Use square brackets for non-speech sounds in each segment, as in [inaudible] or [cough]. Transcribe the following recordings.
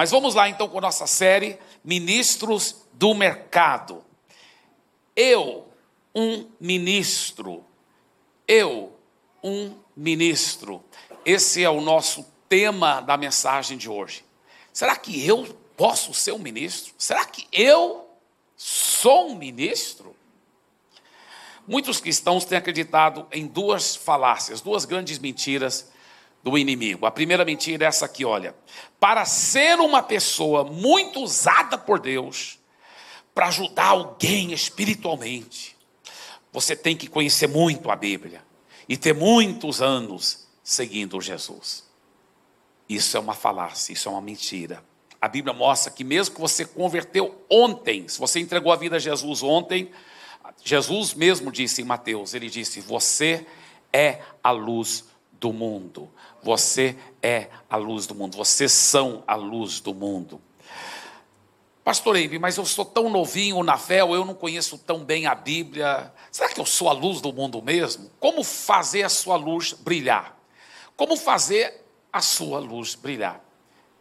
Mas vamos lá então com a nossa série Ministros do Mercado. Eu, um ministro. Eu, um ministro. Esse é o nosso tema da mensagem de hoje. Será que eu posso ser um ministro? Será que eu sou um ministro? Muitos cristãos têm acreditado em duas falácias, duas grandes mentiras do inimigo. A primeira mentira é essa aqui, olha. Para ser uma pessoa muito usada por Deus, para ajudar alguém espiritualmente, você tem que conhecer muito a Bíblia e ter muitos anos seguindo Jesus. Isso é uma falácia, isso é uma mentira. A Bíblia mostra que mesmo que você converteu ontem, se você entregou a vida a Jesus ontem, Jesus mesmo disse em Mateus, ele disse: "Você é a luz do mundo. Você é a luz do mundo. Vocês são a luz do mundo." Pastor Eibe, mas eu sou tão novinho na fé, ou eu não conheço tão bem a Bíblia. Será que eu sou a luz do mundo mesmo? Como fazer a sua luz brilhar? Como fazer a sua luz brilhar?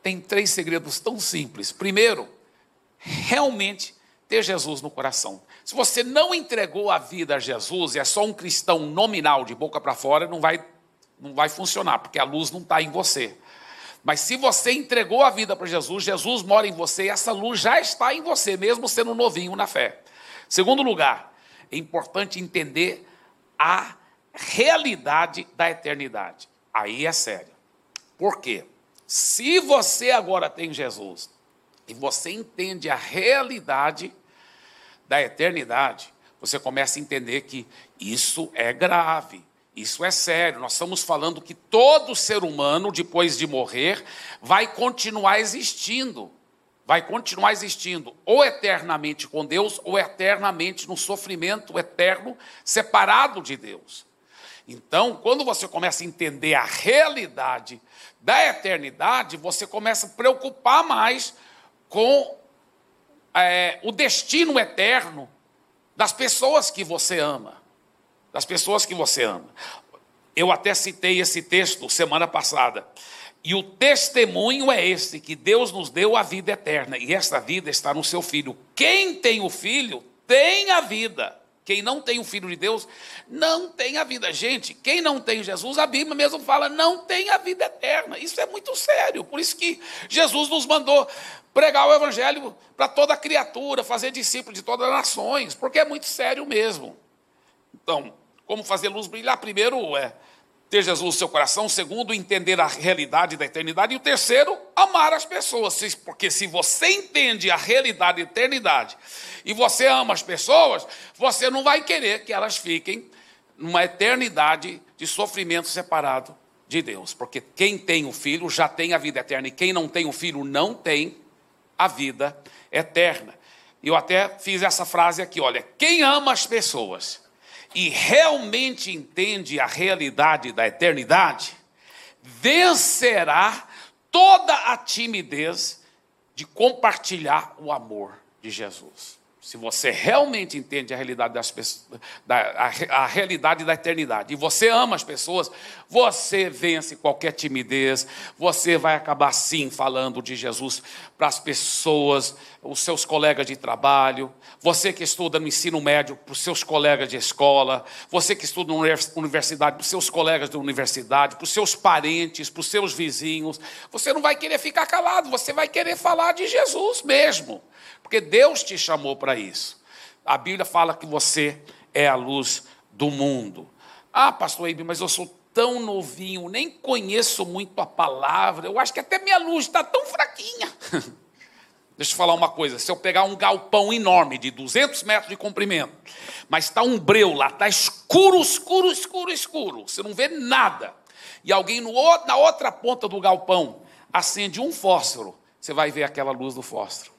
Tem três segredos tão simples. Primeiro, realmente ter Jesus no coração. Se você não entregou a vida a Jesus e é só um cristão nominal de boca para fora, não vai, não vai funcionar, porque a luz não está em você. Mas se você entregou a vida para Jesus, Jesus mora em você e essa luz já está em você, mesmo sendo novinho na fé. Segundo lugar, é importante entender a realidade da eternidade. Aí é sério. Por quê? Se você agora tem Jesus e você entende a realidade da eternidade, você começa a entender que isso é grave. Isso é sério, nós estamos falando que todo ser humano, depois de morrer, vai continuar existindo. Vai continuar existindo, ou eternamente com Deus, ou eternamente no sofrimento eterno, separado de Deus. Então, quando você começa a entender a realidade da eternidade, você começa a preocupar mais com é, o destino eterno das pessoas que você ama das pessoas que você ama. Eu até citei esse texto semana passada. E o testemunho é esse: que Deus nos deu a vida eterna, e esta vida está no seu filho. Quem tem o filho tem a vida. Quem não tem o filho de Deus não tem a vida. Gente, quem não tem Jesus, a Bíblia mesmo fala, não tem a vida eterna. Isso é muito sério. Por isso que Jesus nos mandou pregar o evangelho para toda criatura, fazer discípulo de todas as nações, porque é muito sério mesmo. Então, como fazer luz brilhar? Primeiro é ter Jesus no seu coração. Segundo, entender a realidade da eternidade. E o terceiro, amar as pessoas. Porque se você entende a realidade da eternidade e você ama as pessoas, você não vai querer que elas fiquem numa eternidade de sofrimento separado de Deus. Porque quem tem o filho já tem a vida eterna. E quem não tem o filho não tem a vida eterna. Eu até fiz essa frase aqui: olha, quem ama as pessoas e realmente entende a realidade da eternidade, vencerá toda a timidez de compartilhar o amor de Jesus. Se você realmente entende a realidade das pessoas, da, a, a, realidade da eternidade, e você ama as pessoas, você vence qualquer timidez, você vai acabar sim falando de Jesus para as pessoas, os seus colegas de trabalho, você que estuda no ensino médio, para os seus colegas de escola, você que estuda na universidade, para os seus colegas da universidade, para os seus parentes, para os seus vizinhos. Você não vai querer ficar calado, você vai querer falar de Jesus mesmo. Porque Deus te chamou para isso. A Bíblia fala que você é a luz do mundo. Ah, pastor Eibe, mas eu sou tão novinho, nem conheço muito a palavra. Eu acho que até minha luz está tão fraquinha. [laughs] Deixa eu falar uma coisa: se eu pegar um galpão enorme de 200 metros de comprimento, mas está um breu lá, está escuro, escuro, escuro, escuro, você não vê nada, e alguém no, na outra ponta do galpão acende um fósforo, você vai ver aquela luz do fósforo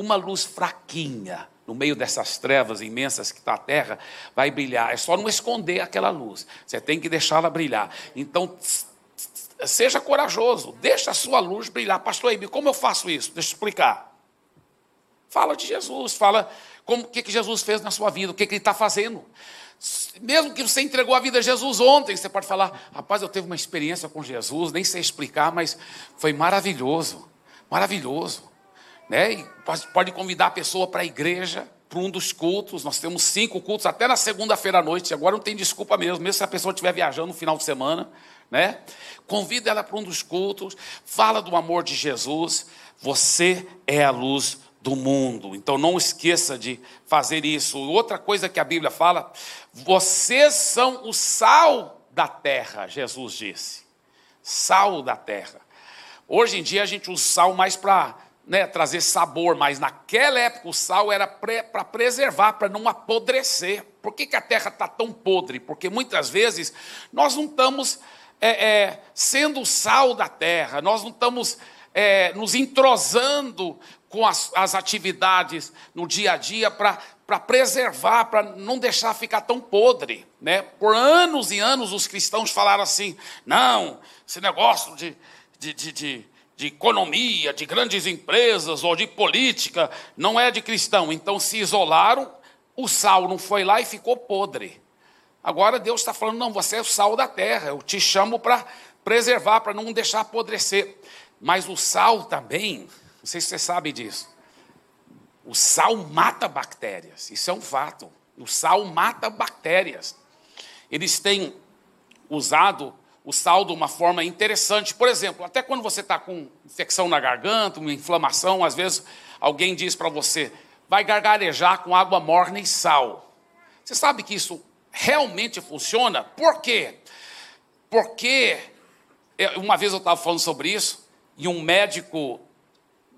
uma luz fraquinha no meio dessas trevas imensas que está a terra, vai brilhar. É só não esconder aquela luz. Você tem que deixá-la brilhar. Então, seja corajoso, deixa a sua luz brilhar. Pastor Eibe, como eu faço isso? Deixa eu explicar. Fala de Jesus, fala como, o que, que Jesus fez na sua vida, o que, que ele está fazendo. Mesmo que você entregou a vida a Jesus ontem, você pode falar, rapaz, eu tive uma experiência com Jesus, nem sei explicar, mas foi maravilhoso Maravilhoso. Né? E pode convidar a pessoa para a igreja, para um dos cultos. Nós temos cinco cultos até na segunda-feira à noite. Agora não tem desculpa mesmo, mesmo se a pessoa estiver viajando no final de semana. Né? Convida ela para um dos cultos, fala do amor de Jesus. Você é a luz do mundo. Então não esqueça de fazer isso. Outra coisa que a Bíblia fala: vocês são o sal da terra, Jesus disse. Sal da terra. Hoje em dia a gente usa sal mais para né, trazer sabor, mas naquela época o sal era para preservar, para não apodrecer. Por que, que a terra está tão podre? Porque muitas vezes nós não estamos é, é, sendo o sal da terra, nós não estamos é, nos entrosando com as, as atividades no dia a dia para preservar, para não deixar ficar tão podre. Né? Por anos e anos os cristãos falaram assim: não, esse negócio de, de, de, de, de economia, de grandes empresas ou de política não é de cristão. Então se isolaram, o sal não foi lá e ficou podre. Agora Deus está falando: não, você é o sal da terra, eu te chamo para preservar, para não deixar apodrecer. Mas o sal também não sei se você sabe disso. O sal mata bactérias, isso é um fato. O sal mata bactérias. Eles têm usado o sal de uma forma interessante. Por exemplo, até quando você está com infecção na garganta, uma inflamação, às vezes alguém diz para você, vai gargarejar com água morna e sal. Você sabe que isso realmente funciona? Por quê? Porque, é, uma vez eu estava falando sobre isso, e um médico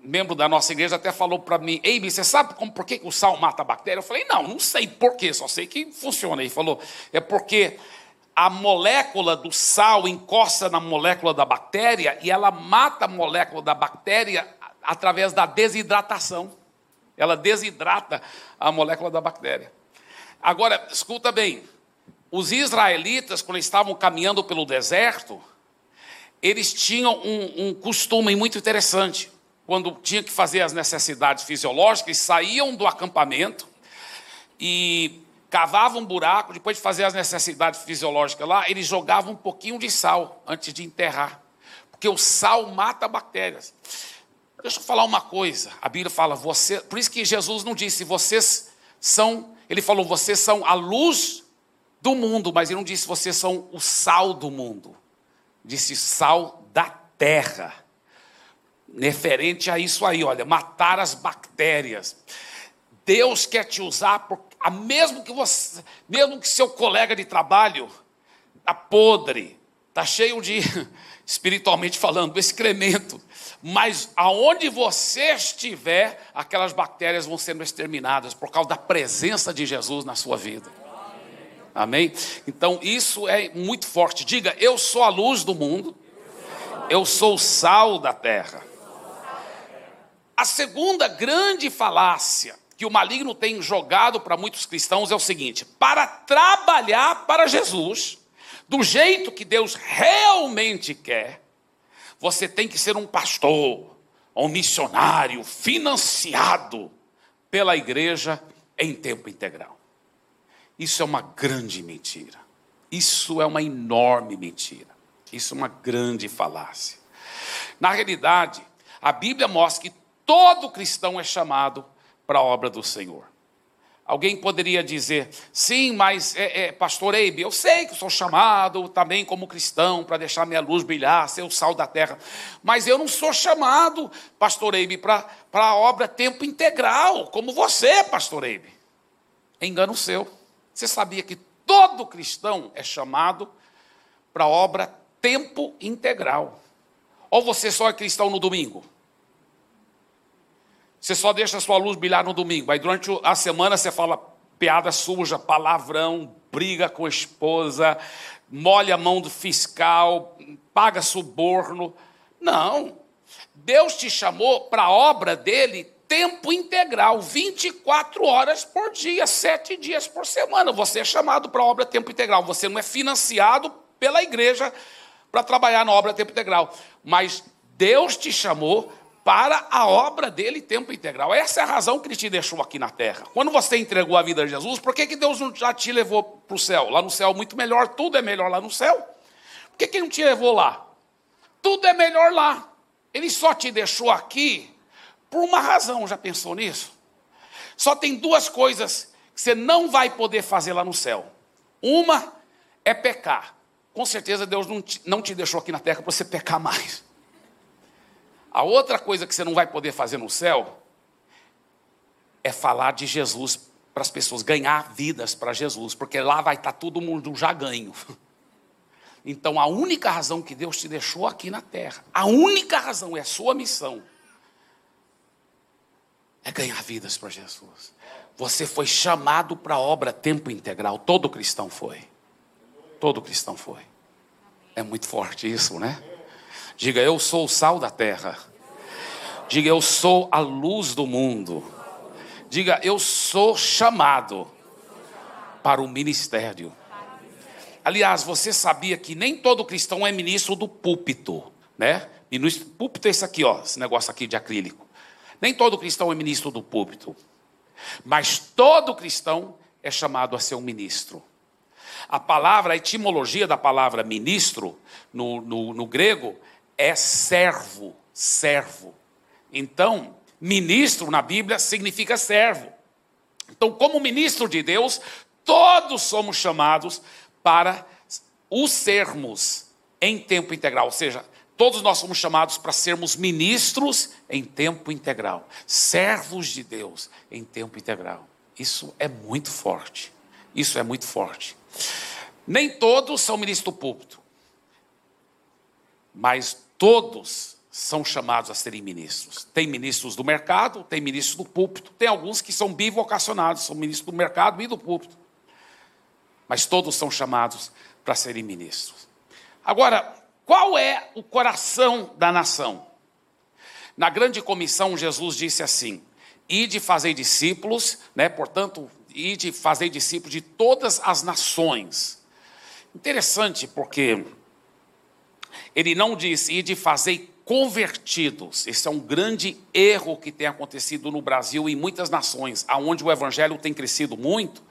membro da nossa igreja até falou para mim, Ei, você sabe como, por que o sal mata a bactéria? Eu falei, não, não sei por quê, só sei que funciona. Ele falou, é porque a molécula do sal encosta na molécula da bactéria e ela mata a molécula da bactéria através da desidratação. Ela desidrata a molécula da bactéria. Agora, escuta bem, os israelitas, quando estavam caminhando pelo deserto, eles tinham um, um costume muito interessante quando tinha que fazer as necessidades fisiológicas, saíam do acampamento e cavavam um buraco, depois de fazer as necessidades fisiológicas lá, eles jogavam um pouquinho de sal antes de enterrar, porque o sal mata bactérias. Deixa eu falar uma coisa. A Bíblia fala, você, por isso que Jesus não disse vocês são, ele falou vocês são a luz do mundo, mas ele não disse vocês são o sal do mundo. Disse sal da terra referente a isso aí, olha, matar as bactérias. Deus quer te usar, por, a mesmo que você, mesmo que seu colega de trabalho está podre, está cheio de, [laughs] espiritualmente falando, excremento, mas aonde você estiver, aquelas bactérias vão sendo exterminadas por causa da presença de Jesus na sua vida. Amém? Então isso é muito forte. Diga, eu sou a luz do mundo, eu sou o sal da terra. A segunda grande falácia que o maligno tem jogado para muitos cristãos é o seguinte: para trabalhar para Jesus, do jeito que Deus realmente quer, você tem que ser um pastor, um missionário financiado pela igreja em tempo integral. Isso é uma grande mentira. Isso é uma enorme mentira. Isso é uma grande falácia. Na realidade, a Bíblia mostra que Todo cristão é chamado para a obra do Senhor. Alguém poderia dizer, sim, mas é, é, pastor Eibe, eu sei que sou chamado também como cristão para deixar minha luz brilhar, ser o sal da terra, mas eu não sou chamado, pastor Eibe, para a obra tempo integral, como você, pastor Eibe. Engano seu. Você sabia que todo cristão é chamado para a obra tempo integral? Ou você só é cristão no domingo? Você só deixa a sua luz brilhar no domingo. Aí durante a semana você fala piada suja, palavrão, briga com a esposa, molha a mão do fiscal, paga suborno. Não. Deus te chamou para a obra dele tempo integral, 24 horas por dia, sete dias por semana. Você é chamado para a obra tempo integral. Você não é financiado pela igreja para trabalhar na obra tempo integral. Mas Deus te chamou para a obra dele tempo integral. Essa é a razão que ele te deixou aqui na terra. Quando você entregou a vida a Jesus, por que, que Deus não já te levou para o céu? Lá no céu muito melhor, tudo é melhor lá no céu. Por que, que não te levou lá? Tudo é melhor lá. Ele só te deixou aqui por uma razão, já pensou nisso? Só tem duas coisas que você não vai poder fazer lá no céu. Uma é pecar. Com certeza Deus não te, não te deixou aqui na terra para você pecar mais. A outra coisa que você não vai poder fazer no céu é falar de Jesus para as pessoas, ganhar vidas para Jesus, porque lá vai estar tá todo mundo já ganho. [laughs] Então a única razão que Deus te deixou aqui na terra, a única razão é a sua missão, é ganhar vidas para Jesus. Você foi chamado para a obra tempo integral, todo cristão foi. Todo cristão foi. É muito forte isso, né? Diga, eu sou o sal da terra. Diga, eu sou a luz do mundo. Diga, eu sou chamado para o ministério. Aliás, você sabia que nem todo cristão é ministro do púlpito, né? Ministro, púlpito é esse aqui, ó, esse negócio aqui de acrílico. Nem todo cristão é ministro do púlpito. Mas todo cristão é chamado a ser um ministro. A palavra, a etimologia da palavra ministro, no, no, no grego, é servo, servo. Então, Ministro na Bíblia significa servo. Então, como ministro de Deus, todos somos chamados para o sermos em tempo integral, ou seja, todos nós somos chamados para sermos ministros em tempo integral, servos de Deus em tempo integral. Isso é muito forte. Isso é muito forte. Nem todos são ministros do púlpito, mas todos são chamados a serem ministros. Tem ministros do mercado, tem ministros do púlpito, tem alguns que são bivocacionados, são ministros do mercado e do púlpito. Mas todos são chamados para serem ministros. Agora, qual é o coração da nação? Na grande comissão, Jesus disse assim: Ide fazer discípulos, né? portanto, ide fazer discípulos de todas as nações. Interessante porque ele não disse ide fazer convertidos. Esse é um grande erro que tem acontecido no Brasil e em muitas nações, aonde o evangelho tem crescido muito,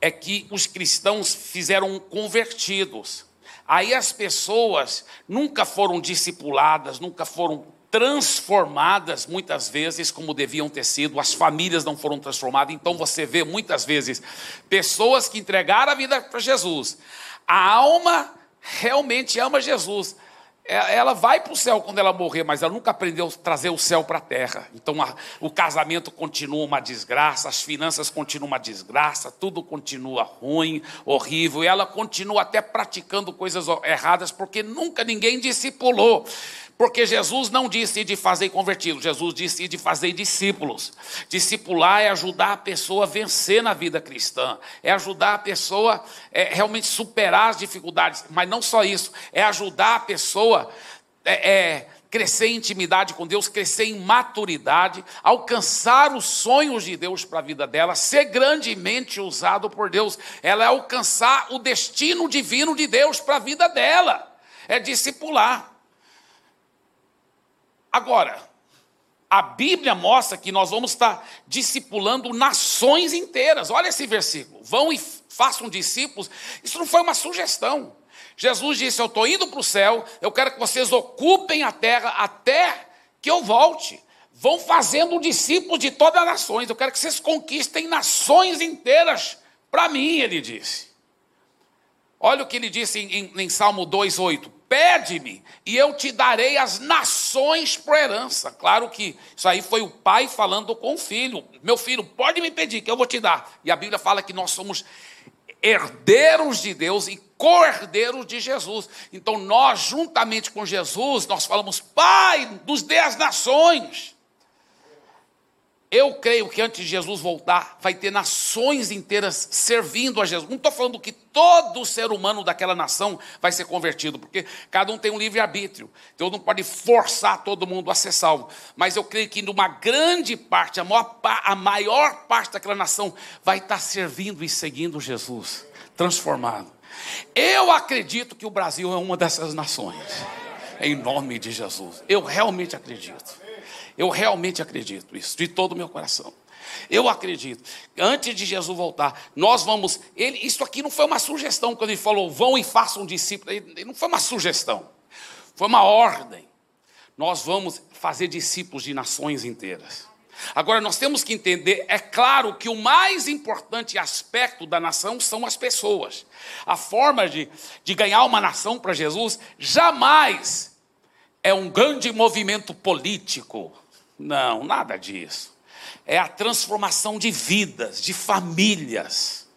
é que os cristãos fizeram convertidos. Aí as pessoas nunca foram discipuladas, nunca foram transformadas muitas vezes como deviam ter sido, as famílias não foram transformadas, então você vê muitas vezes pessoas que entregaram a vida para Jesus. A alma realmente ama Jesus, é, ela vai para o céu quando ela morrer, mas ela nunca aprendeu a trazer o céu para a terra. Então a, o casamento continua uma desgraça, as finanças continuam uma desgraça, tudo continua ruim, horrível, e ela continua até praticando coisas erradas, porque nunca ninguém discipulou. Porque Jesus não disse de fazer convertidos, Jesus disse de fazer discípulos. Discipular é ajudar a pessoa a vencer na vida cristã, é ajudar a pessoa é, realmente superar as dificuldades, mas não só isso, é ajudar a pessoa é, é, crescer em intimidade com Deus, crescer em maturidade, alcançar os sonhos de Deus para a vida dela, ser grandemente usado por Deus, ela é alcançar o destino divino de Deus para a vida dela, é discipular. Agora, a Bíblia mostra que nós vamos estar discipulando nações inteiras. Olha esse versículo. Vão e façam discípulos. Isso não foi uma sugestão. Jesus disse: Eu estou indo para o céu, eu quero que vocês ocupem a terra até que eu volte. Vão fazendo discípulos de todas as nações. Eu quero que vocês conquistem nações inteiras para mim, ele disse. Olha o que ele disse em, em, em Salmo 2,8: Pede-me e eu te darei as nações por herança. Claro que isso aí foi o pai falando com o filho: Meu filho, pode me pedir que eu vou te dar. E a Bíblia fala que nós somos herdeiros de Deus e co-herdeiros de Jesus. Então nós, juntamente com Jesus, nós falamos: Pai, dos dê as nações. Eu creio que antes de Jesus voltar, vai ter nações inteiras servindo a Jesus. Não estou falando que todo ser humano daquela nação vai ser convertido, porque cada um tem um livre-arbítrio. Deus não pode forçar todo mundo a ser salvo. Mas eu creio que numa grande parte, a maior, a maior parte daquela nação vai estar servindo e seguindo Jesus, transformado. Eu acredito que o Brasil é uma dessas nações. Em nome de Jesus. Eu realmente acredito. Eu realmente acredito isso, de todo o meu coração. Eu acredito. Antes de Jesus voltar, nós vamos. Ele, isso aqui não foi uma sugestão quando ele falou, vão e façam discípulos. Não foi uma sugestão, foi uma ordem. nós vamos fazer discípulos de nações inteiras. Agora, nós temos que entender, é claro que o mais importante aspecto da nação são as pessoas. A forma de, de ganhar uma nação para Jesus jamais é um grande movimento político. Não, nada disso. É a transformação de vidas, de famílias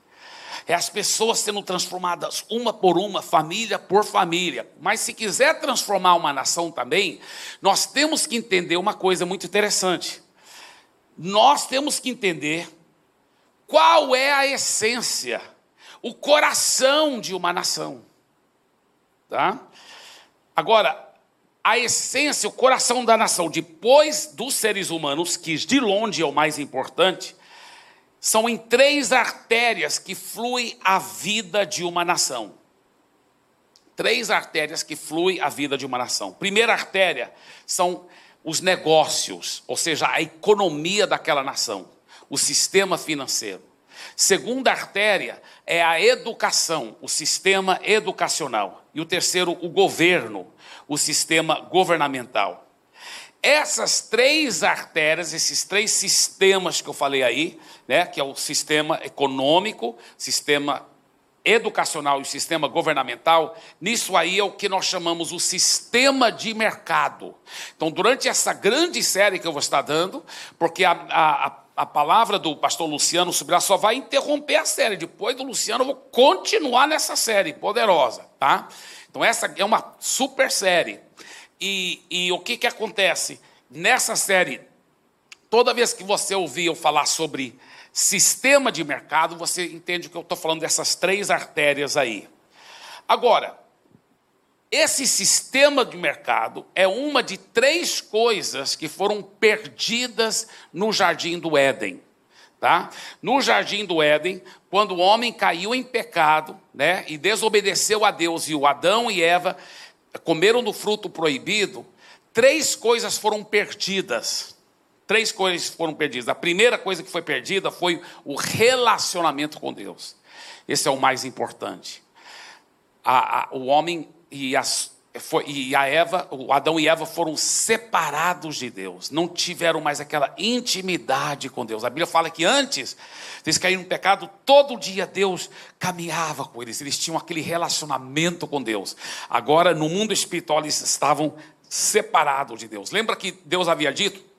é as pessoas sendo transformadas uma por uma, família por família. Mas se quiser transformar uma nação também, nós temos que entender uma coisa muito interessante. Nós temos que entender qual é a essência, o coração de uma nação. Tá? Agora, a essência, o coração da nação, depois dos seres humanos, que de longe é o mais importante, são em três artérias que flui a vida de uma nação. Três artérias que flui a vida de uma nação. Primeira artéria são os negócios, ou seja, a economia daquela nação, o sistema financeiro. Segunda artéria é a educação, o sistema educacional. E o terceiro, o governo, o sistema governamental. Essas três artérias, esses três sistemas que eu falei aí, né, que é o sistema econômico, sistema educacional e sistema governamental, nisso aí é o que nós chamamos o sistema de mercado. Então, durante essa grande série que eu vou estar dando, porque a, a, a palavra do pastor Luciano Subirá só vai interromper a série. Depois do Luciano, eu vou continuar nessa série poderosa, tá? Então, essa é uma super série. E, e o que, que acontece? Nessa série, toda vez que você ouvir eu falar sobre sistema de mercado, você entende que eu estou falando dessas três artérias aí. Agora, esse sistema de mercado é uma de três coisas que foram perdidas no jardim do Éden. Tá? No jardim do Éden, quando o homem caiu em pecado, né, e desobedeceu a Deus, e o Adão e Eva comeram do fruto proibido, três coisas foram perdidas. Três coisas foram perdidas. A primeira coisa que foi perdida foi o relacionamento com Deus. Esse é o mais importante. A, a, o homem e, as, foi, e a Eva, o Adão e Eva foram separados de Deus, não tiveram mais aquela intimidade com Deus. A Bíblia fala que antes eles caíram no pecado, todo dia Deus caminhava com eles, eles tinham aquele relacionamento com Deus. Agora, no mundo espiritual, eles estavam separados de Deus. Lembra que Deus havia dito?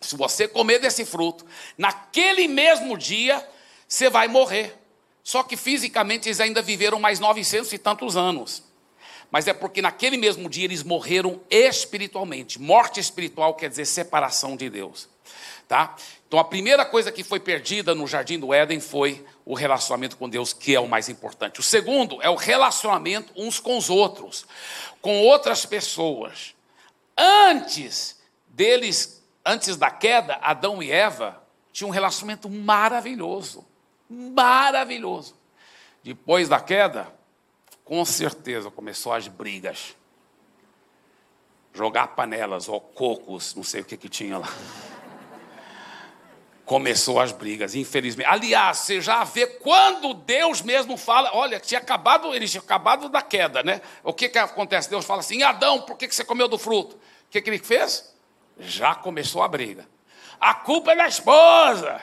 Se você comer desse fruto, naquele mesmo dia, você vai morrer. Só que fisicamente eles ainda viveram mais 900 e tantos anos. Mas é porque naquele mesmo dia eles morreram espiritualmente. Morte espiritual quer dizer separação de Deus. Tá? Então a primeira coisa que foi perdida no jardim do Éden foi o relacionamento com Deus, que é o mais importante. O segundo é o relacionamento uns com os outros, com outras pessoas. Antes deles, antes da queda, Adão e Eva tinham um relacionamento maravilhoso. Maravilhoso. Depois da queda, com certeza começou as brigas. Jogar panelas ou cocos, não sei o que, que tinha lá começou as brigas, infelizmente. Aliás, você já vê quando Deus mesmo fala, olha, tinha acabado, ele tinha acabado da queda, né? O que, que acontece? Deus fala assim, Adão, por que, que você comeu do fruto? O que, que ele fez? Já começou a briga. A culpa é da esposa.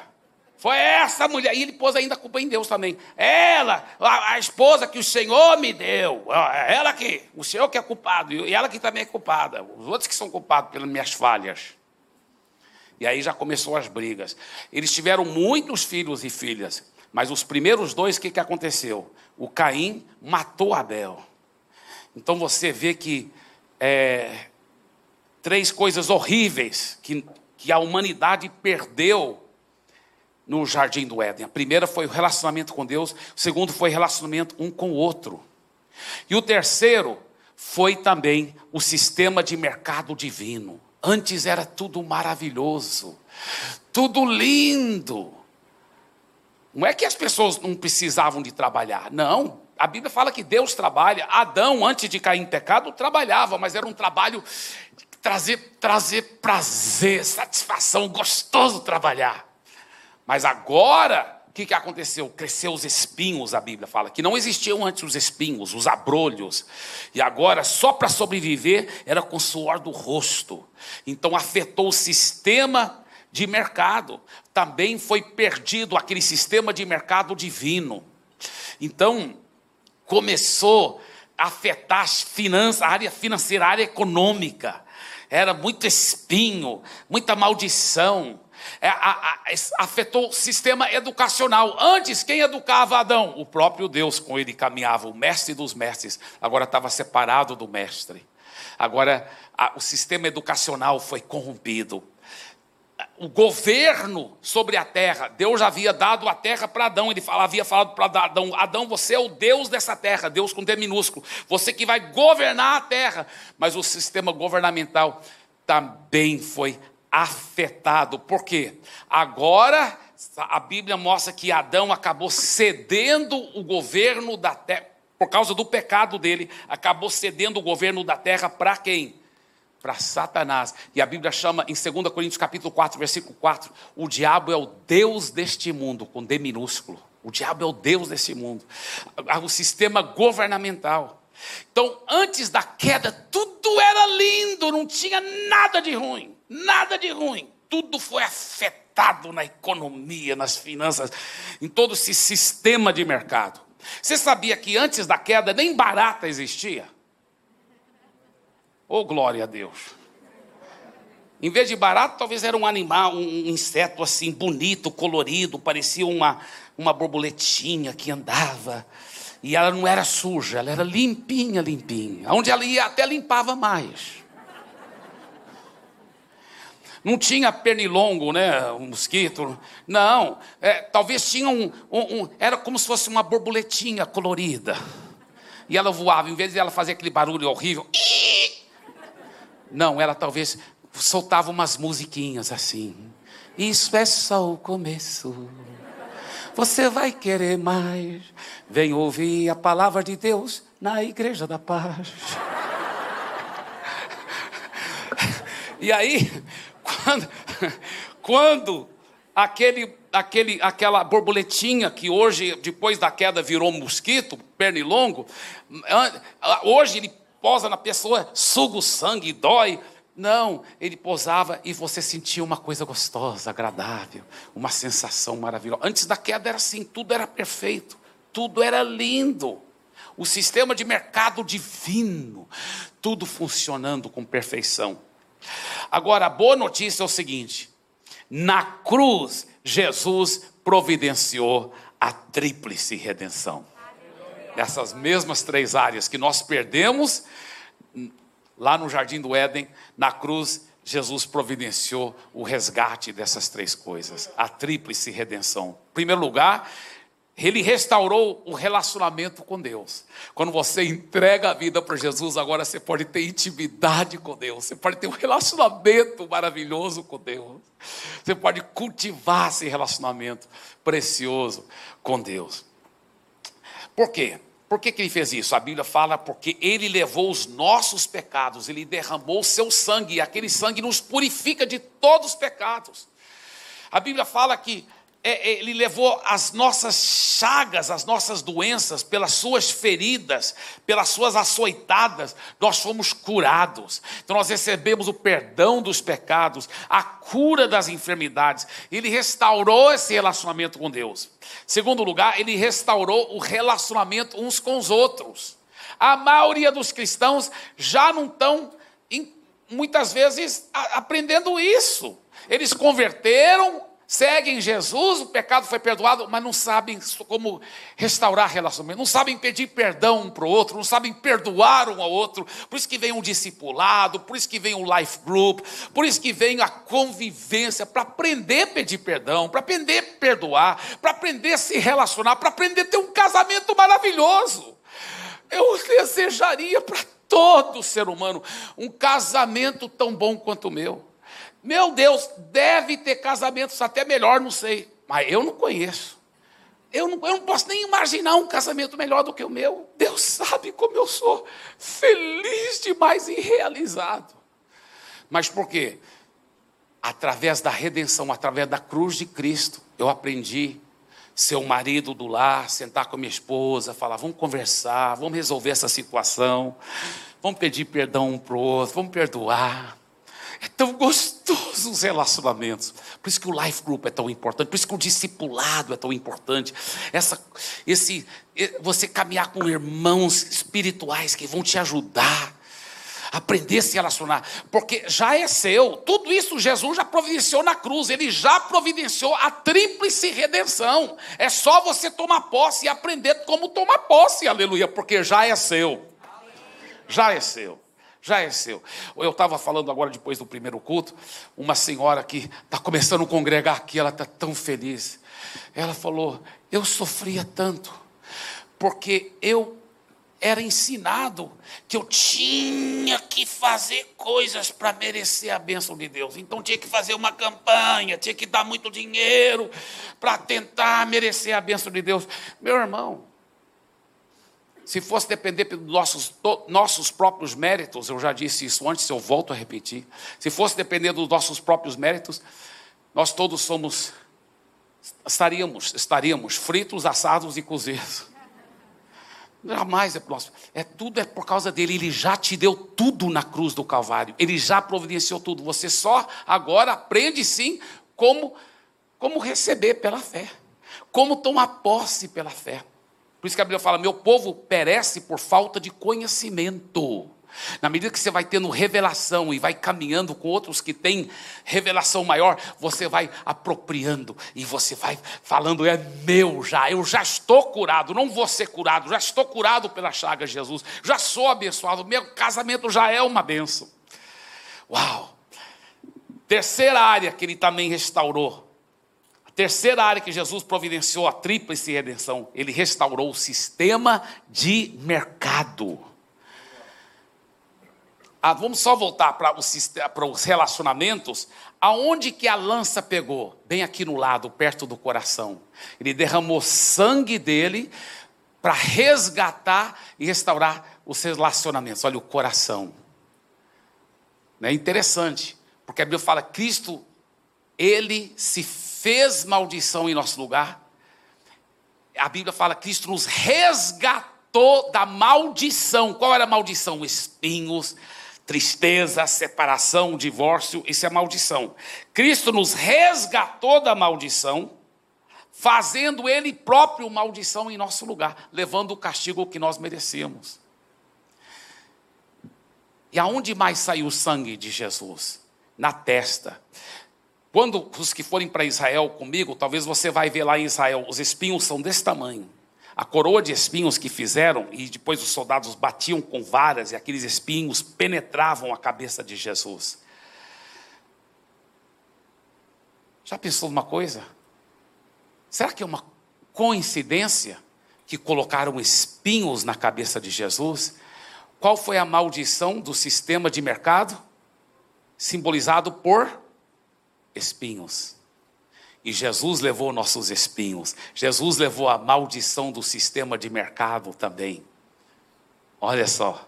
Foi essa mulher. E ele pôs ainda a culpa em Deus também. Ela, a, a esposa que o Senhor me deu. É ela que, o Senhor que é culpado. E ela que também é culpada. Os outros que são culpados pelas minhas falhas. E aí já começou as brigas. Eles tiveram muitos filhos e filhas, mas os primeiros dois, o que, que aconteceu? O Caim matou Abel. Então você vê que é, três coisas horríveis que, que a humanidade perdeu no jardim do Éden. A primeira foi o relacionamento com Deus, o segundo foi o relacionamento um com o outro. E o terceiro foi também o sistema de mercado divino. Antes era tudo maravilhoso, tudo lindo. Não é que as pessoas não precisavam de trabalhar, não. A Bíblia fala que Deus trabalha. Adão, antes de cair em pecado, trabalhava, mas era um trabalho trazer, trazer prazer, satisfação, gostoso trabalhar. Mas agora, o que, que aconteceu? Cresceu os espinhos, a Bíblia fala, que não existiam antes os espinhos, os abrolhos. E agora, só para sobreviver, era com suor do rosto. Então afetou o sistema de mercado. Também foi perdido aquele sistema de mercado divino. Então, começou a afetar as finanças, a área financeira, a área econômica. Era muito espinho, muita maldição é, a, a, afetou o sistema educacional. Antes, quem educava Adão? O próprio Deus, com ele caminhava, o mestre dos mestres. Agora estava separado do mestre. Agora, a, o sistema educacional foi corrompido. O governo sobre a terra, Deus havia dado a terra para Adão. Ele fala, havia falado para Adão: Adão, você é o Deus dessa terra, Deus com D minúsculo. Você que vai governar a terra. Mas o sistema governamental também foi afetado. Por quê? Agora a Bíblia mostra que Adão acabou cedendo o governo da terra, por causa do pecado dele, acabou cedendo o governo da terra para quem? Para Satanás. E a Bíblia chama em 2 Coríntios capítulo 4, versículo 4, o diabo é o Deus deste mundo, com D minúsculo. O diabo é o Deus desse mundo. O sistema governamental. Então, antes da queda, tudo era lindo, não tinha nada de ruim. Nada de ruim. Tudo foi afetado na economia, nas finanças, em todo esse sistema de mercado. Você sabia que antes da queda nem barata existia? Oh, glória a Deus. Em vez de barato, talvez era um animal, um inseto assim, bonito, colorido, parecia uma, uma borboletinha que andava. E ela não era suja, ela era limpinha, limpinha. Onde ela ia, até limpava mais. Não tinha pernilongo, né? Um mosquito. Não. É, talvez tinha um, um, um, Era como se fosse uma borboletinha colorida. E ela voava, em vez de ela fazer aquele barulho horrível. [laughs] Não, ela talvez soltava umas musiquinhas assim. Isso é só o começo. Você vai querer mais. Vem ouvir a palavra de Deus na Igreja da Paz. [laughs] E aí, quando, quando aquele, aquele, aquela borboletinha que hoje, depois da queda, virou mosquito, pernilongo, hoje ele posa na pessoa, suga o sangue, dói. Não, ele posava e você sentia uma coisa gostosa, agradável, uma sensação maravilhosa. Antes da queda era assim, tudo era perfeito, tudo era lindo. O sistema de mercado divino, tudo funcionando com perfeição. Agora, a boa notícia é o seguinte: na cruz, Jesus providenciou a tríplice redenção. Essas mesmas três áreas que nós perdemos lá no jardim do Éden, na cruz, Jesus providenciou o resgate dessas três coisas, a tríplice redenção. Em primeiro lugar, ele restaurou o relacionamento com Deus. Quando você entrega a vida para Jesus, agora você pode ter intimidade com Deus. Você pode ter um relacionamento maravilhoso com Deus. Você pode cultivar esse relacionamento precioso com Deus. Por quê? Por que, que ele fez isso? A Bíblia fala porque ele levou os nossos pecados, ele derramou o seu sangue, e aquele sangue nos purifica de todos os pecados. A Bíblia fala que ele levou as nossas chagas, as nossas doenças, pelas suas feridas, pelas suas açoitadas, nós fomos curados. Então nós recebemos o perdão dos pecados, a cura das enfermidades. Ele restaurou esse relacionamento com Deus. Segundo lugar, ele restaurou o relacionamento uns com os outros. A maioria dos cristãos já não estão, muitas vezes, aprendendo isso. Eles converteram, seguem Jesus, o pecado foi perdoado, mas não sabem como restaurar relacionamento, não sabem pedir perdão um para o outro, não sabem perdoar um ao outro. Por isso que vem um discipulado, por isso que vem um life group, por isso que vem a convivência para aprender a pedir perdão, para aprender a perdoar, para aprender a se relacionar, para aprender a ter um casamento maravilhoso. Eu desejaria para todo ser humano um casamento tão bom quanto o meu. Meu Deus, deve ter casamentos até melhor, não sei, mas eu não conheço. Eu não, eu não posso nem imaginar um casamento melhor do que o meu. Deus sabe como eu sou feliz demais e realizado. Mas por quê? Através da redenção, através da cruz de Cristo, eu aprendi ser o marido do lar, sentar com a minha esposa, falar, vamos conversar, vamos resolver essa situação, vamos pedir perdão um para o outro, vamos perdoar. É tão gostoso os relacionamentos. Por isso que o life group é tão importante, por isso que o discipulado é tão importante. Essa, esse, você caminhar com irmãos espirituais que vão te ajudar aprender a se relacionar, porque já é seu. Tudo isso Jesus já providenciou na cruz, ele já providenciou a tríplice redenção. É só você tomar posse e aprender como tomar posse, aleluia, porque já é seu. Já é seu. Já é seu. Eu estava falando agora, depois do primeiro culto, uma senhora que está começando a congregar aqui, ela está tão feliz. Ela falou: Eu sofria tanto, porque eu era ensinado que eu tinha que fazer coisas para merecer a bênção de Deus. Então tinha que fazer uma campanha, tinha que dar muito dinheiro para tentar merecer a bênção de Deus. Meu irmão, se fosse depender dos nossos, nossos próprios méritos, eu já disse isso antes, eu volto a repetir. Se fosse depender dos nossos próprios méritos, nós todos somos, estaríamos, estaríamos fritos, assados e cozidos. Jamais é próximo. É tudo é por causa dele. Ele já te deu tudo na cruz do Calvário. Ele já providenciou tudo. Você só agora aprende sim como como receber pela fé, como tomar posse pela fé. Por isso que a Bíblia fala: "Meu povo perece por falta de conhecimento". Na medida que você vai tendo revelação e vai caminhando com outros que têm revelação maior, você vai apropriando e você vai falando: é meu já, eu já estou curado, não vou ser curado, já estou curado pela chaga de Jesus, já sou abençoado, meu casamento já é uma benção. Uau! Terceira área que ele também restaurou. Terceira área que Jesus providenciou a tríplice redenção, ele restaurou o sistema de mercado. Ah, vamos só voltar para os, para os relacionamentos. Aonde que a lança pegou? Bem aqui no lado, perto do coração. Ele derramou sangue dele para resgatar e restaurar os relacionamentos. Olha o coração. É interessante, porque a Bíblia fala: Cristo, ele se fez maldição em nosso lugar. A Bíblia fala: Cristo nos resgatou da maldição. Qual era a maldição? Espinhos, tristeza, separação, divórcio, isso é maldição. Cristo nos resgatou da maldição, fazendo Ele próprio maldição em nosso lugar, levando o castigo que nós merecemos. E aonde mais saiu o sangue de Jesus? Na testa. Quando os que forem para Israel comigo, talvez você vai ver lá em Israel, os espinhos são desse tamanho a coroa de espinhos que fizeram, e depois os soldados batiam com varas, e aqueles espinhos penetravam a cabeça de Jesus. Já pensou numa coisa? Será que é uma coincidência que colocaram espinhos na cabeça de Jesus? Qual foi a maldição do sistema de mercado? Simbolizado por espinhos. E Jesus levou nossos espinhos. Jesus levou a maldição do sistema de mercado também. Olha só.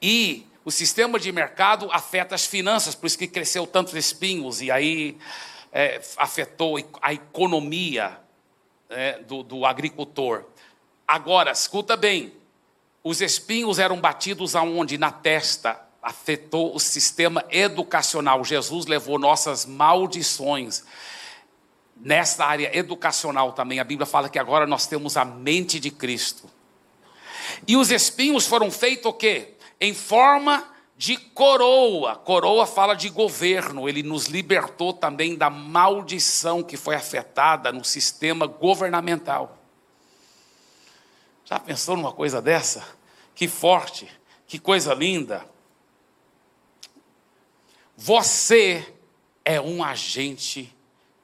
E o sistema de mercado afeta as finanças, por isso que cresceu tantos espinhos, e aí é, afetou a economia é, do, do agricultor. Agora, escuta bem: os espinhos eram batidos aonde? Na testa. Afetou o sistema educacional. Jesus levou nossas maldições Nesta área educacional também, a Bíblia fala que agora nós temos a mente de Cristo. E os espinhos foram feitos o quê? Em forma de coroa. Coroa fala de governo. Ele nos libertou também da maldição que foi afetada no sistema governamental. Já pensou numa coisa dessa? Que forte, que coisa linda. Você é um agente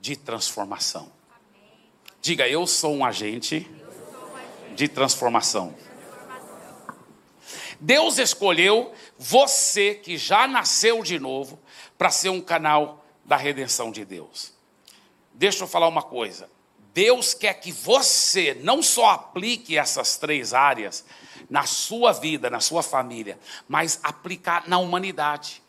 de transformação. Diga, eu sou um agente de transformação. Deus escolheu você que já nasceu de novo para ser um canal da redenção de Deus. Deixa eu falar uma coisa. Deus quer que você não só aplique essas três áreas na sua vida, na sua família, mas aplicar na humanidade.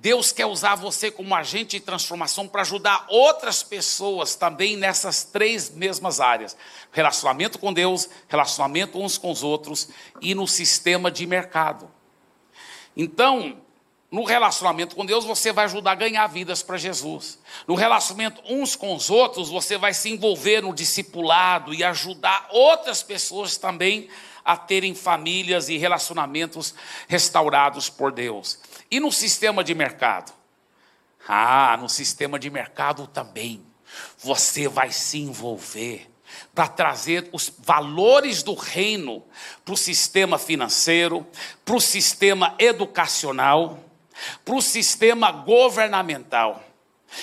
Deus quer usar você como agente de transformação para ajudar outras pessoas também nessas três mesmas áreas: relacionamento com Deus, relacionamento uns com os outros e no sistema de mercado. Então, no relacionamento com Deus, você vai ajudar a ganhar vidas para Jesus. No relacionamento uns com os outros, você vai se envolver no discipulado e ajudar outras pessoas também a terem famílias e relacionamentos restaurados por Deus. E no sistema de mercado? Ah, no sistema de mercado também. Você vai se envolver para trazer os valores do reino para o sistema financeiro, para o sistema educacional para o sistema governamental.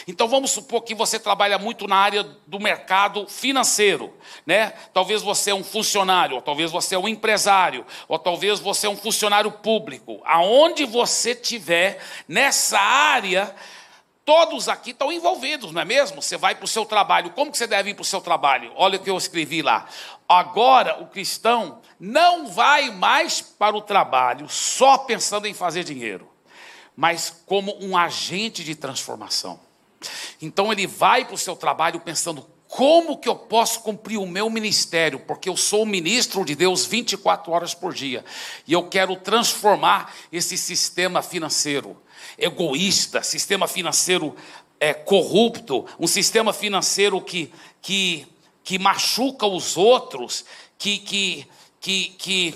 Então vamos supor que você trabalha muito na área do mercado financeiro, né? Talvez você é um funcionário, ou talvez você é um empresário, ou talvez você é um funcionário público. Aonde você estiver nessa área, todos aqui estão envolvidos, não é mesmo? Você vai para o seu trabalho. Como que você deve ir para o seu trabalho? Olha o que eu escrevi lá. Agora o cristão não vai mais para o trabalho só pensando em fazer dinheiro mas como um agente de transformação. Então ele vai para o seu trabalho pensando: como que eu posso cumprir o meu ministério? Porque eu sou ministro de Deus 24 horas por dia e eu quero transformar esse sistema financeiro egoísta, sistema financeiro é, corrupto, um sistema financeiro que, que, que machuca os outros, que, que, que, que,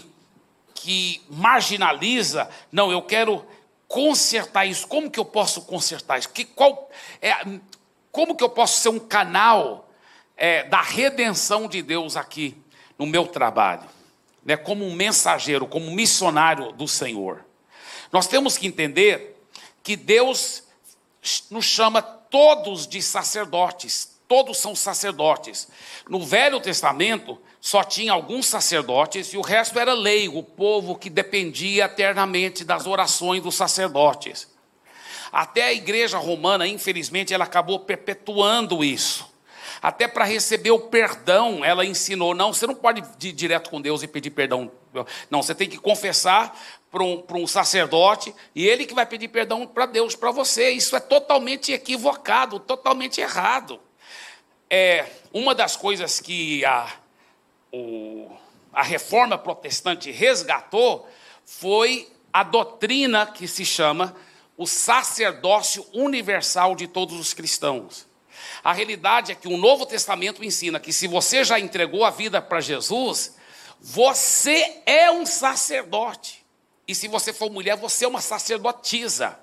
que marginaliza. Não, eu quero consertar isso? Como que eu posso consertar isso? Que, qual, é, como que eu posso ser um canal é, da redenção de Deus aqui no meu trabalho? Né, como um mensageiro, como um missionário do Senhor. Nós temos que entender que Deus nos chama todos de sacerdotes, todos são sacerdotes. No Velho Testamento, só tinha alguns sacerdotes e o resto era leigo, o povo que dependia eternamente das orações dos sacerdotes. Até a igreja romana, infelizmente, ela acabou perpetuando isso. Até para receber o perdão, ela ensinou: não, você não pode ir direto com Deus e pedir perdão. Não, você tem que confessar para um, um sacerdote e ele que vai pedir perdão para Deus, para você. Isso é totalmente equivocado, totalmente errado. É uma das coisas que a o, a reforma protestante resgatou foi a doutrina que se chama o sacerdócio universal de todos os cristãos. A realidade é que o Novo Testamento ensina que se você já entregou a vida para Jesus, você é um sacerdote. E se você for mulher, você é uma sacerdotisa.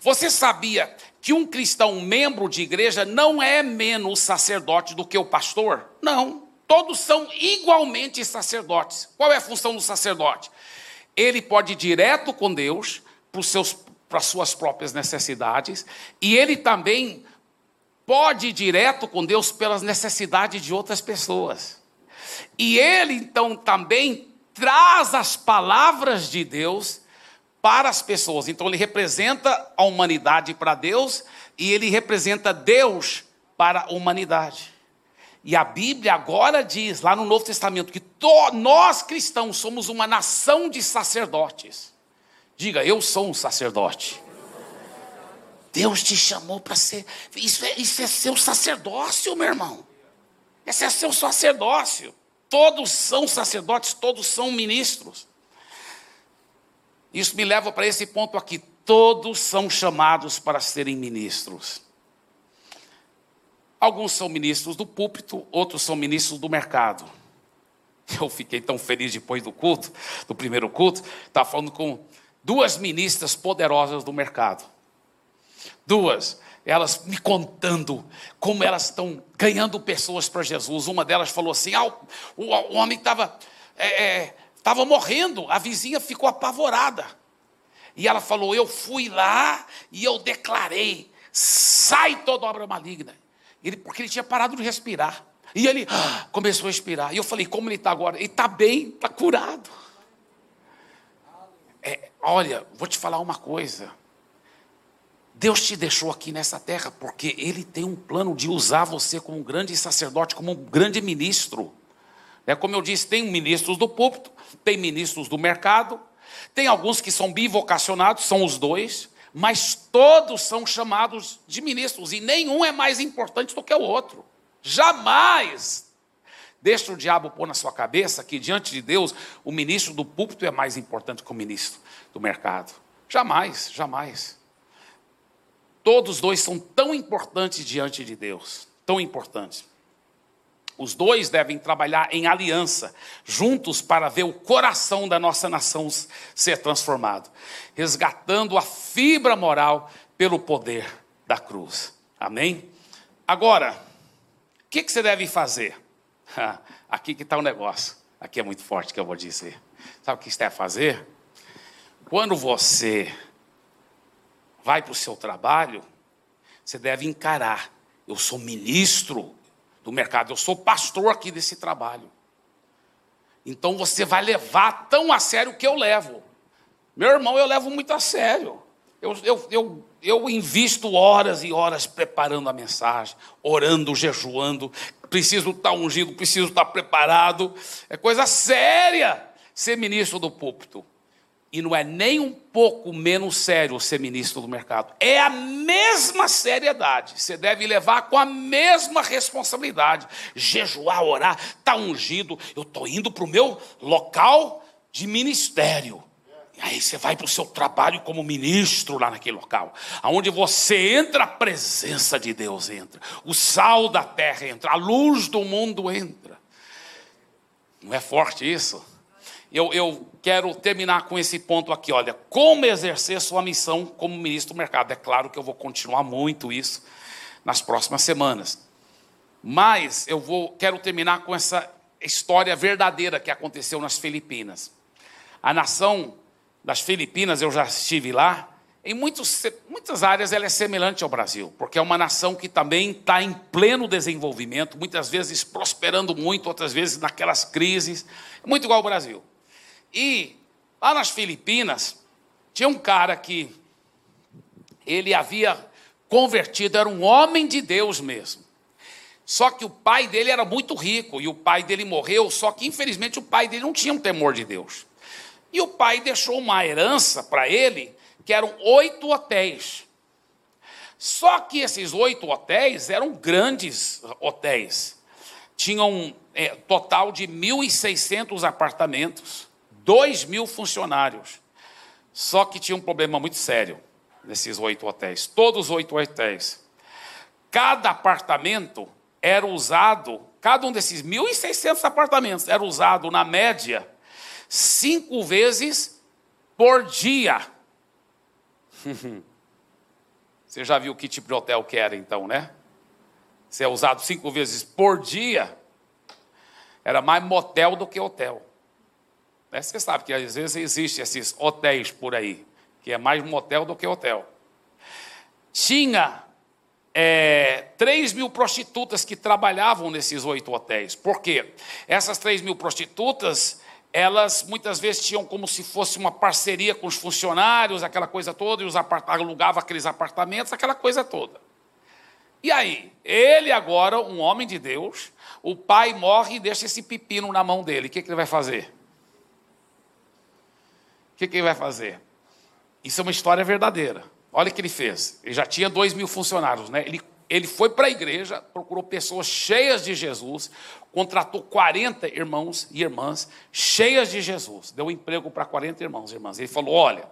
Você sabia que um cristão membro de igreja não é menos sacerdote do que o pastor? Não. Todos são igualmente sacerdotes. Qual é a função do sacerdote? Ele pode ir direto com Deus para as suas próprias necessidades, e ele também pode ir direto com Deus pelas necessidades de outras pessoas. E ele então também traz as palavras de Deus para as pessoas. Então ele representa a humanidade para Deus e ele representa Deus para a humanidade. E a Bíblia agora diz, lá no Novo Testamento, que to, nós cristãos somos uma nação de sacerdotes. Diga, eu sou um sacerdote. Deus te chamou para ser. Isso é, isso é seu sacerdócio, meu irmão. Esse é seu sacerdócio. Todos são sacerdotes, todos são ministros. Isso me leva para esse ponto aqui. Todos são chamados para serem ministros. Alguns são ministros do púlpito, outros são ministros do mercado. [laughs] Eu fiquei tão feliz depois do culto, do primeiro culto, estava falando com duas ministras poderosas do mercado. Duas, elas me contando como elas estão ganhando pessoas para Jesus. Uma delas falou assim: ah, o, o homem estava é, é, tava morrendo, a vizinha ficou apavorada. E ela falou: Eu fui lá e eu declarei: sai toda obra maligna. Ele, porque ele tinha parado de respirar. E ele ah, começou a respirar. E eu falei, como ele está agora? Ele está bem, está curado. É, olha, vou te falar uma coisa. Deus te deixou aqui nessa terra porque Ele tem um plano de usar você como um grande sacerdote, como um grande ministro. É, como eu disse, tem ministros do púlpito, tem ministros do mercado, tem alguns que são bivocacionados, são os dois, mas todos são chamados de ministros e nenhum é mais importante do que o outro. Jamais deixa o diabo pôr na sua cabeça que diante de Deus o ministro do púlpito é mais importante que o ministro do mercado. Jamais, jamais. Todos dois são tão importantes diante de Deus, tão importantes. Os dois devem trabalhar em aliança, juntos, para ver o coração da nossa nação ser transformado, resgatando a fibra moral pelo poder da cruz. Amém? Agora, o que, que, você deve fazer? [laughs] Aqui que está o negócio. Aqui é muito forte que eu vou dizer. Sabe o que você deve fazer? Quando você vai para o seu trabalho, você deve encarar. Eu sou ministro, do mercado. Eu sou pastor aqui desse trabalho. Então você vai levar tão a sério que eu levo. Meu irmão, eu levo muito a sério. Eu, eu, eu, eu invisto horas e horas preparando a mensagem, orando, jejuando. Preciso estar ungido, preciso estar preparado. É coisa séria ser ministro do púlpito. E não é nem um pouco menos sério ser ministro do mercado. É a mesma seriedade. Você deve levar com a mesma responsabilidade. Jejuar, orar, está ungido. Eu estou indo para o meu local de ministério. E aí você vai para o seu trabalho como ministro lá naquele local. Aonde você entra, a presença de Deus entra. O sal da terra entra. A luz do mundo entra. Não é forte isso? Eu, eu quero terminar com esse ponto aqui. Olha, como exercer sua missão como ministro do mercado. É claro que eu vou continuar muito isso nas próximas semanas. Mas eu vou, quero terminar com essa história verdadeira que aconteceu nas Filipinas. A nação das Filipinas, eu já estive lá, em muitos, muitas áreas ela é semelhante ao Brasil, porque é uma nação que também está em pleno desenvolvimento, muitas vezes prosperando muito, outras vezes naquelas crises, muito igual ao Brasil. E lá nas Filipinas, tinha um cara que ele havia convertido, era um homem de Deus mesmo. Só que o pai dele era muito rico e o pai dele morreu, só que infelizmente o pai dele não tinha um temor de Deus. E o pai deixou uma herança para ele, que eram oito hotéis. Só que esses oito hotéis eram grandes hotéis. Tinham é, total de 1.600 apartamentos. 2 mil funcionários. Só que tinha um problema muito sério nesses oito hotéis. Todos os oito hotéis. Cada apartamento era usado, cada um desses 1.600 apartamentos era usado, na média, cinco vezes por dia. [laughs] Você já viu que tipo de hotel que era, então, né? Se é usado cinco vezes por dia, era mais motel do que hotel. Né? Você sabe que às vezes existem esses hotéis por aí, que é mais motel do que hotel. Tinha é, 3 mil prostitutas que trabalhavam nesses oito hotéis. Por quê? Essas 3 mil prostitutas, elas muitas vezes tinham como se fosse uma parceria com os funcionários, aquela coisa toda, e os alugavam aqueles apartamentos, aquela coisa toda. E aí, ele agora, um homem de Deus, o pai morre e deixa esse pepino na mão dele. O que, que ele vai fazer? O que, que ele vai fazer? Isso é uma história verdadeira. Olha o que ele fez. Ele já tinha dois mil funcionários, né? Ele, ele foi para a igreja, procurou pessoas cheias de Jesus, contratou 40 irmãos e irmãs cheias de Jesus. Deu um emprego para 40 irmãos e irmãs. Ele falou: olha,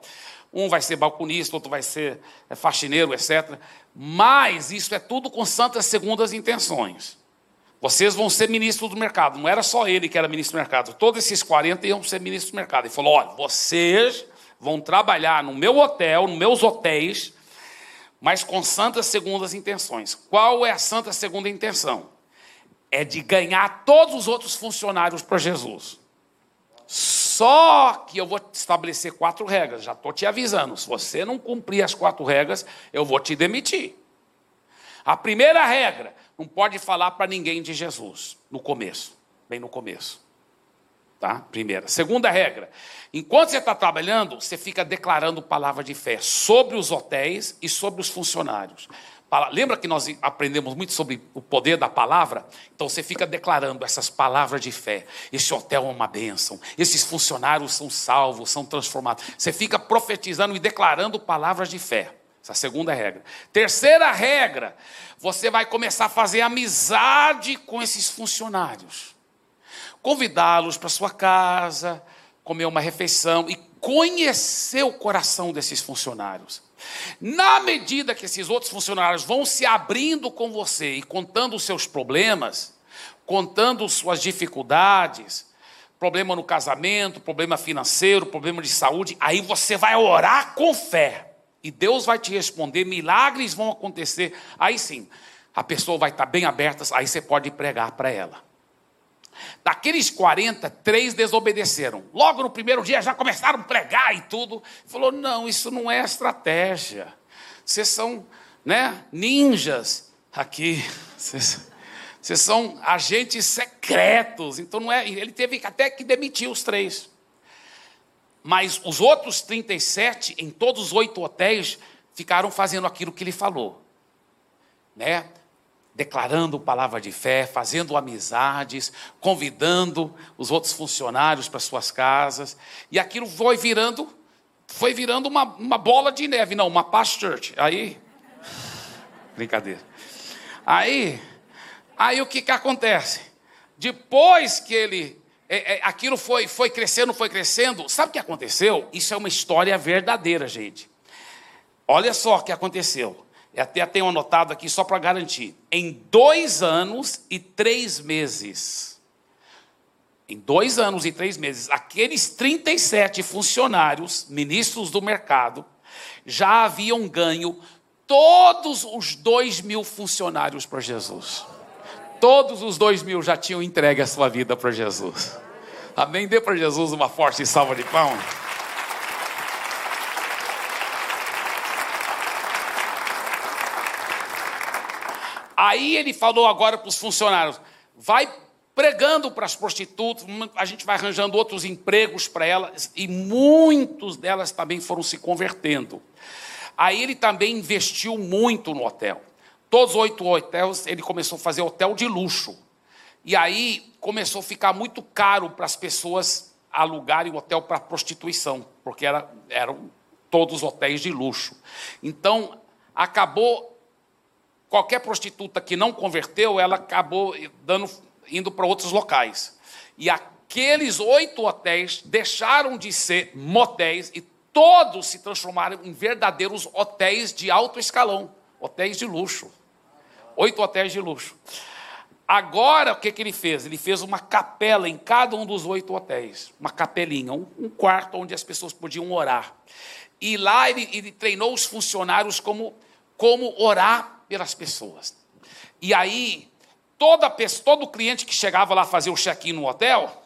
um vai ser balconista, outro vai ser é, faxineiro, etc. Mas isso é tudo com santas segundas intenções. Vocês vão ser ministros do mercado. Não era só ele que era ministro do mercado. Todos esses 40 iam ser ministros do mercado. Ele falou: olha, vocês vão trabalhar no meu hotel, nos meus hotéis, mas com santas segundas intenções. Qual é a santa segunda intenção? É de ganhar todos os outros funcionários para Jesus. Só que eu vou estabelecer quatro regras, já estou te avisando. Se você não cumprir as quatro regras, eu vou te demitir. A primeira regra: não pode falar para ninguém de Jesus no começo, bem no começo. Tá? Primeira. Segunda regra: enquanto você está trabalhando, você fica declarando palavra de fé sobre os hotéis e sobre os funcionários. Lembra que nós aprendemos muito sobre o poder da palavra? Então você fica declarando essas palavras de fé. Esse hotel é uma bênção. Esses funcionários são salvos, são transformados. Você fica profetizando e declarando palavras de fé. Essa é a segunda regra. Terceira regra, você vai começar a fazer amizade com esses funcionários. Convidá-los para sua casa, comer uma refeição e conhecer o coração desses funcionários. Na medida que esses outros funcionários vão se abrindo com você e contando os seus problemas, contando suas dificuldades, problema no casamento, problema financeiro, problema de saúde, aí você vai orar com fé. E Deus vai te responder, milagres vão acontecer. Aí sim, a pessoa vai estar bem aberta, aí você pode pregar para ela. Daqueles 40, três desobedeceram. Logo no primeiro dia já começaram a pregar e tudo. Falou: não, isso não é estratégia. Vocês são né, ninjas aqui. Vocês, vocês são agentes secretos. Então não é. Ele teve até que demitir os três. Mas os outros 37, em todos os oito hotéis, ficaram fazendo aquilo que ele falou. Né? declarando palavra de fé, fazendo amizades, convidando os outros funcionários para suas casas, e aquilo foi virando, foi virando uma, uma bola de neve, não, uma past church. Aí, [laughs] brincadeira. Aí, aí o que, que acontece? Depois que ele, é, é, aquilo foi, foi crescendo, foi crescendo, sabe o que aconteceu? Isso é uma história verdadeira, gente. Olha só o que aconteceu. Eu até tenho anotado aqui só para garantir. Em dois anos e três meses. Em dois anos e três meses, aqueles 37 funcionários, ministros do mercado, já haviam ganho todos os dois mil funcionários para Jesus. Todos os dois mil já tinham entregue a sua vida para Jesus. Amém? Dê para Jesus uma forte salva de palmas. Aí ele falou agora para os funcionários: vai pregando para as prostitutas, a gente vai arranjando outros empregos para elas, e muitos delas também foram se convertendo. Aí ele também investiu muito no hotel. Todos os oito hotéis, ele começou a fazer hotel de luxo. E aí começou a ficar muito caro para as pessoas alugarem o hotel para prostituição, porque era, eram todos hotéis de luxo. Então, acabou qualquer prostituta que não converteu, ela acabou dando, indo para outros locais. E aqueles oito hotéis deixaram de ser motéis e todos se transformaram em verdadeiros hotéis de alto escalão, hotéis de luxo. Oito hotéis de luxo. Agora, o que, que ele fez? Ele fez uma capela em cada um dos oito hotéis. Uma capelinha, um, um quarto onde as pessoas podiam orar. E lá ele, ele treinou os funcionários como, como orar pelas pessoas. E aí, toda todo cliente que chegava lá fazer o check-in no hotel,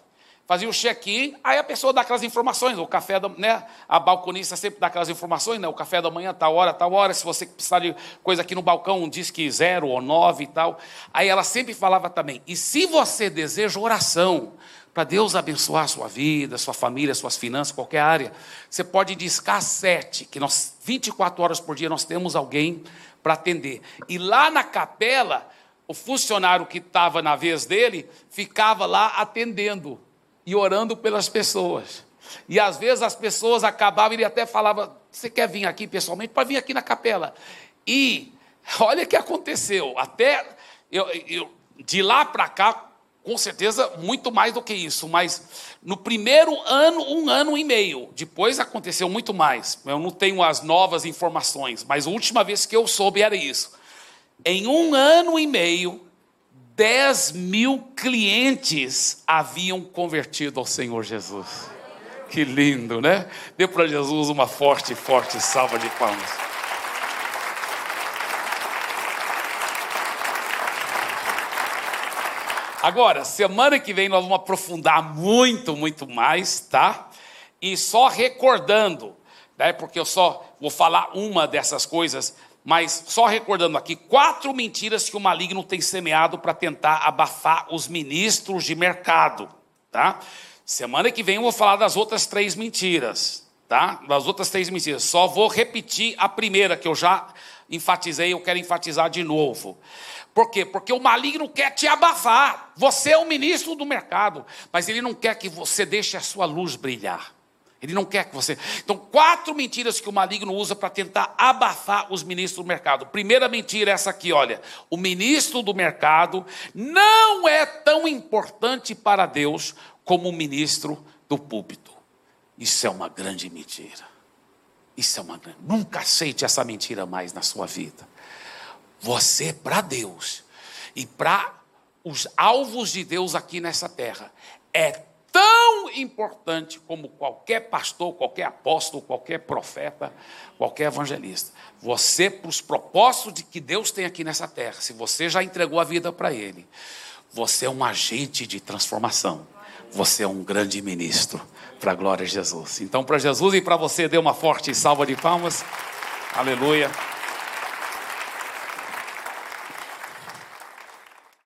fazia o check-in, aí a pessoa dá aquelas informações, o café da, né, a balconista sempre dá aquelas informações, né, o café da manhã, tal hora, tal hora, se você precisar de coisa aqui no balcão, diz que zero ou nove e tal. Aí ela sempre falava também, e se você deseja oração, para Deus abençoar a sua vida, sua família, suas finanças, qualquer área, você pode discar sete, que nós, 24 horas por dia, nós temos alguém para atender. E lá na capela, o funcionário que estava na vez dele ficava lá atendendo e orando pelas pessoas. E às vezes as pessoas acabavam, ele até falava: Você quer vir aqui pessoalmente? Pode vir aqui na capela. E olha o que aconteceu. Até eu, eu de lá para cá, com certeza muito mais do que isso, mas no primeiro ano, um ano e meio, depois aconteceu muito mais. Eu não tenho as novas informações, mas a última vez que eu soube era isso. Em um ano e meio, 10 mil clientes haviam convertido ao Senhor Jesus. Que lindo, né? Dê para Jesus uma forte, forte salva de palmas. Agora, semana que vem nós vamos aprofundar muito, muito mais, tá? E só recordando, né, porque eu só vou falar uma dessas coisas, mas só recordando aqui, quatro mentiras que o maligno tem semeado para tentar abafar os ministros de mercado, tá? Semana que vem eu vou falar das outras três mentiras, tá? Das outras três mentiras. Só vou repetir a primeira que eu já enfatizei, eu quero enfatizar de novo. Por quê? Porque o maligno quer te abafar. Você é o ministro do mercado, mas ele não quer que você deixe a sua luz brilhar. Ele não quer que você. Então, quatro mentiras que o maligno usa para tentar abafar os ministros do mercado. Primeira mentira é essa aqui, olha. O ministro do mercado não é tão importante para Deus como o ministro do púlpito. Isso é uma grande mentira. Isso é uma grande. Nunca aceite essa mentira mais na sua vida. Você, para Deus e para os alvos de Deus aqui nessa terra, é tão importante como qualquer pastor, qualquer apóstolo, qualquer profeta, qualquer evangelista. Você, para os propósitos de que Deus tem aqui nessa terra, se você já entregou a vida para Ele, você é um agente de transformação. Você é um grande ministro para a glória de Jesus. Então, para Jesus e para você, dê uma forte salva de palmas. Aleluia.